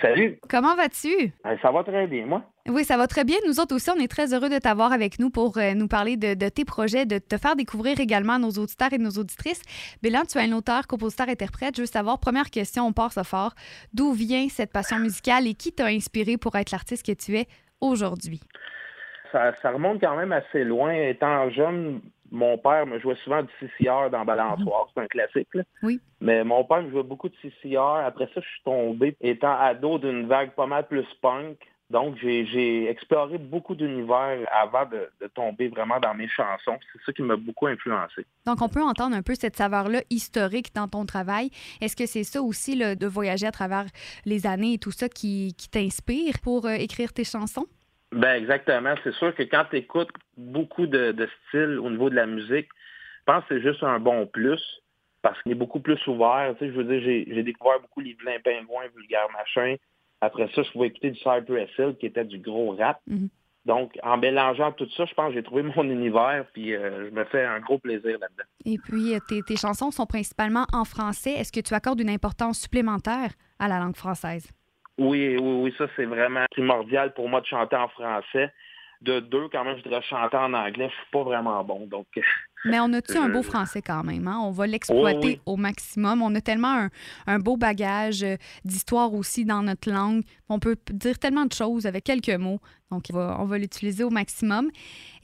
Salut. Comment vas-tu? Euh, Ça va très bien, moi. Oui, ça va très bien. Nous autres aussi, on est très heureux de t'avoir avec nous pour euh, nous parler de, de tes projets, de te faire découvrir également à nos auditeurs et nos auditrices. Bélan, tu es un auteur, compositeur, interprète. Je veux savoir, première question, on part ça fort. D'où vient cette passion musicale et qui t'a inspiré pour être l'artiste que tu es aujourd'hui? Ça, ça remonte quand même assez loin. Étant jeune, mon père me jouait souvent du CCR dans Balançoire. C'est un classique, là. Oui. Mais mon père me jouait beaucoup de CCR. Après ça, je suis tombé, étant ado, d'une vague pas mal plus punk. Donc, j'ai j'ai exploré beaucoup d'univers avant de, de tomber vraiment dans mes chansons. C'est ça qui m'a beaucoup influencé. Donc, on peut entendre un peu cette saveur-là historique dans ton travail. Est-ce que c'est ça aussi, là, de voyager à travers les années et tout ça qui, qui t'inspire pour euh, écrire tes chansons? Ben exactement. C'est sûr que quand tu écoutes beaucoup de, de styles au niveau de la musique, je pense que c'est juste un bon plus parce qu'il est beaucoup plus ouvert. Tu sais, je veux dire, j'ai découvert beaucoup les Vilains Pingouins, Vulgaire Machin. Après ça, je pouvais écouter du Cypress Hill qui était du gros rap. Mhm. Donc, en mélangeant tout ça, je pense que j'ai trouvé mon univers, puis euh, je me fais un gros plaisir là-dedans. Et puis, euh, tes, tes chansons sont principalement en français. Est-ce que tu accordes une importance supplémentaire à la langue française? Oui, oui, oui, ça c'est vraiment primordial pour moi de chanter en français. De deux, quand même, je voudrais chanter en anglais. Je suis pas vraiment bon, donc Mais on a-tu un beau Euh, français quand même? hein? On va l'exploiter oui. au maximum. On a tellement un, un beau bagage euh, d'histoire aussi dans notre langue. On peut dire tellement de choses avec quelques mots. Donc, on va, l'utiliser au maximum.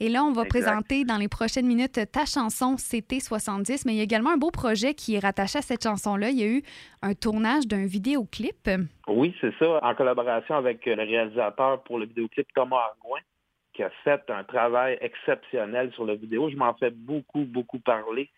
Et là, on va Exact. présenter dans les prochaines minutes ta chanson CT 70. Mais il y a également un beau projet qui est rattaché à cette chanson-là. Il y a eu un tournage d'un vidéoclip. Oui, c'est ça, en collaboration avec euh, le réalisateur pour le vidéoclip Thomas Argouin, qui a fait un travail exceptionnel sur la vidéo. Je m'en fais beaucoup, beaucoup parler,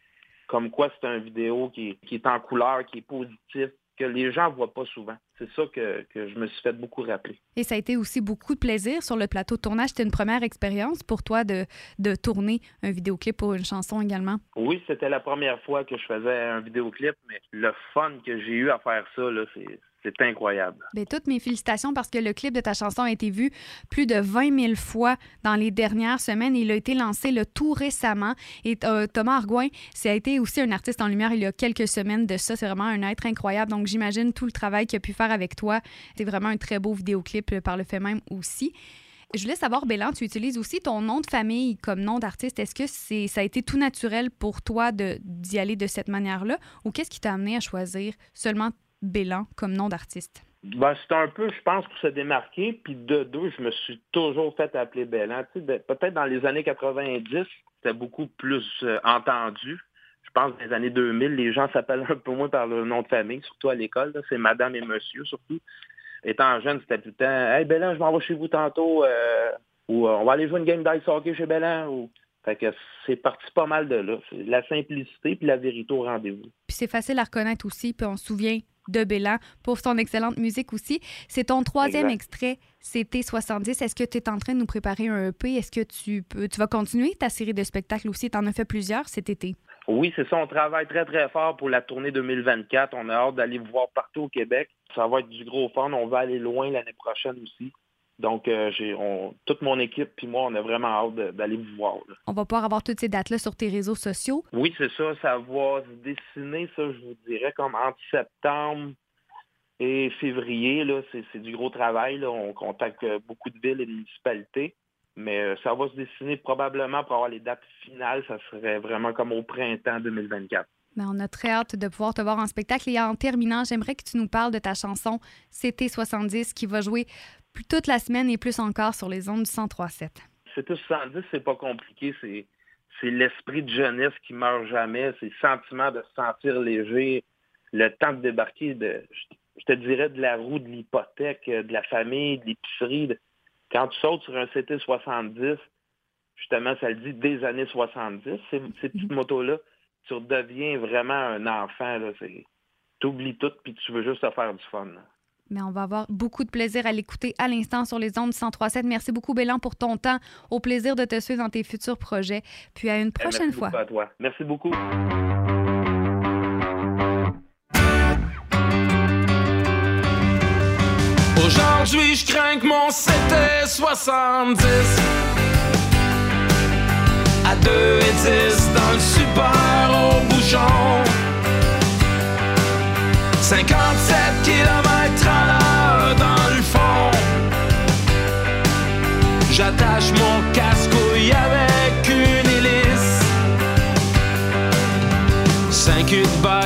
comme quoi c'est un vidéo qui est, qui est en couleur, qui est positif, que les gens voient pas souvent. C'est ça que, que je me suis fait beaucoup rappeler. Et ça a été aussi beaucoup de plaisir sur le plateau de tournage. C'était une première expérience pour toi de, de tourner un vidéoclip pour une chanson également? Oui, c'était la première fois que je faisais un vidéoclip, mais le fun que j'ai eu à faire ça, là, c'est, c'est incroyable. Bien, toutes mes félicitations parce que le clip de ta chanson a été vu plus de 20 000 fois dans les dernières semaines. Il a été lancé le tout récemment. Et euh, Thomas Argouin, ça a été aussi un artiste en lumière il y a quelques semaines de ça. C'est vraiment un être incroyable. Donc, j'imagine tout le travail qu'il a pu faire avec toi. C'est vraiment un très beau vidéoclip euh, par le fait même aussi. Je voulais savoir, Bélan, tu utilises aussi ton nom de famille comme nom d'artiste. Est-ce que c'est, ça a été tout naturel pour toi de, d'y aller de cette manière-là? Ou qu'est-ce qui t'a amené à choisir seulement Bélan comme nom d'artiste? Ben, c'est un peu, je pense, pour se démarquer. Puis de deux, je me suis toujours fait appeler. Tu sais, de- peut-être dans les années 90, c'était beaucoup plus euh, entendu. Je pense que dans les années 2000, les gens s'appellent un peu moins par leur nom de famille, surtout à l'école. C'est madame et monsieur, surtout. Étant jeune, c'était tout le temps Hey Bellan, je m'en vais chez vous tantôt. euh, ou euh, on va aller jouer une game d'ice hockey chez Bellan. Ou... Fait que c'est parti pas mal de là. La simplicité puis la vérité au rendez-vous. Puis c'est facile à reconnaître aussi, puis on se souvient de Bélan pour son excellente musique aussi. C'est ton troisième Exact. extrait, c'était 70. Est-ce que tu es en train de nous préparer un EP? Est-ce que tu peux tu vas continuer ta série de spectacles aussi? Tu en as fait plusieurs cet été. Oui, c'est ça. On travaille très, très fort pour la tournée 2024. On a hâte d'aller vous voir partout au Québec. Ça va être du gros fun. On va aller loin l'année prochaine aussi. Donc, euh, j'ai on- toute mon équipe puis moi, on a vraiment hâte de- d'aller vous voir. là. On va pouvoir avoir toutes ces dates-là sur tes réseaux sociaux. Oui, c'est ça. Ça va se dessiner, ça, je vous dirais, comme entre septembre et février. Là, c'est, c'est du gros travail. Là. On contacte euh, beaucoup de villes et de municipalités. Mais euh, ça va se dessiner probablement pour avoir les dates finales. Ça serait vraiment comme au printemps 2024. Ben, on a très hâte de pouvoir te voir en spectacle. Et en terminant, j'aimerais que tu nous parles de ta chanson CT 70 qui va jouer toute la semaine et plus encore sur les ondes du 1037. C'est tout 70, c'est pas compliqué. C'est, c'est l'esprit de jeunesse qui meurt jamais. C'est le sentiment de se sentir léger. Le temps de débarquer de, je- te dirais, de la roue de l'hypothèque, euh, de la famille, de l'épicerie. de- Quand tu sautes sur un CT 70, justement, ça le dit des années 70, ces, ces petites motos-là, tu redeviens vraiment un enfant. Là. C'est, t'oublies tout puis tu veux juste te faire du fun. là. Mais on va avoir beaucoup de plaisir à l'écouter à l'instant sur les ondes 1037. Merci beaucoup, Bélan, pour ton temps. Au plaisir de te suivre dans tes futurs projets. Puis à une Eh, prochaine merci fois. beaucoup à toi. Merci beaucoup. Aujourd'hui, je crains que mon 770 à 2 et 10 dans le super au bouchon. 57 km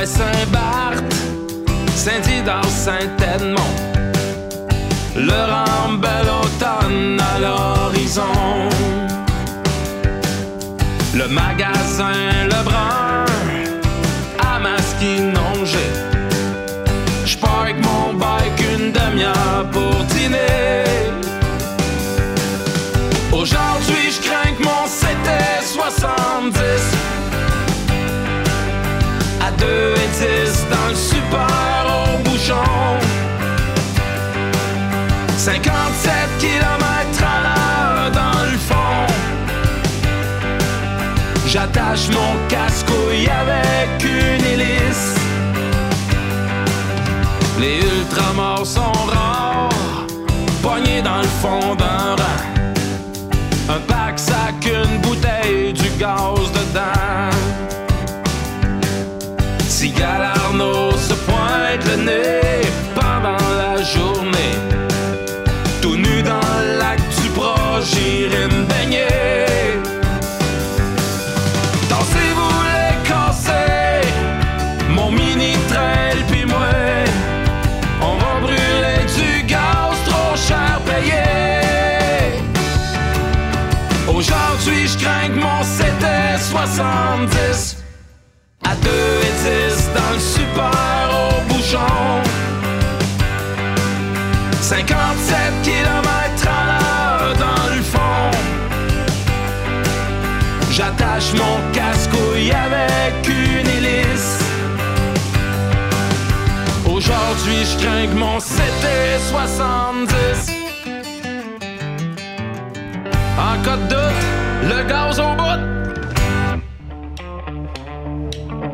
5-8 by Saint-Barth, Saint-Didar, Saint-Edmond. Le rambel automne à l'horizon. Le magasin Lebrun à Masquinongé. J'pars avec mon bike une demi-heure pour dîner. Aujourd'hui, je crains que mon 70 2 et 10 dans le super au bouchon. 57 km à l'heure dans le fond. J'attache mon casque-couille avec une hélice. Les ultramars sont rares, poignés dans le fond Si Galarno se pointe le nez pendant la journée, tout nu dans le lac du proche, j'irai me baigner. Dansez-vous les cassés, mon mini trail puis moi. On va brûler du gaz trop cher payé. Aujourd'hui, je crains que mon c'était 70 57 km à dans le fond. J'attache mon casque-couille avec une hélice. Aujourd'hui, je crains que mon c'était 70. En cas de doute, le gaz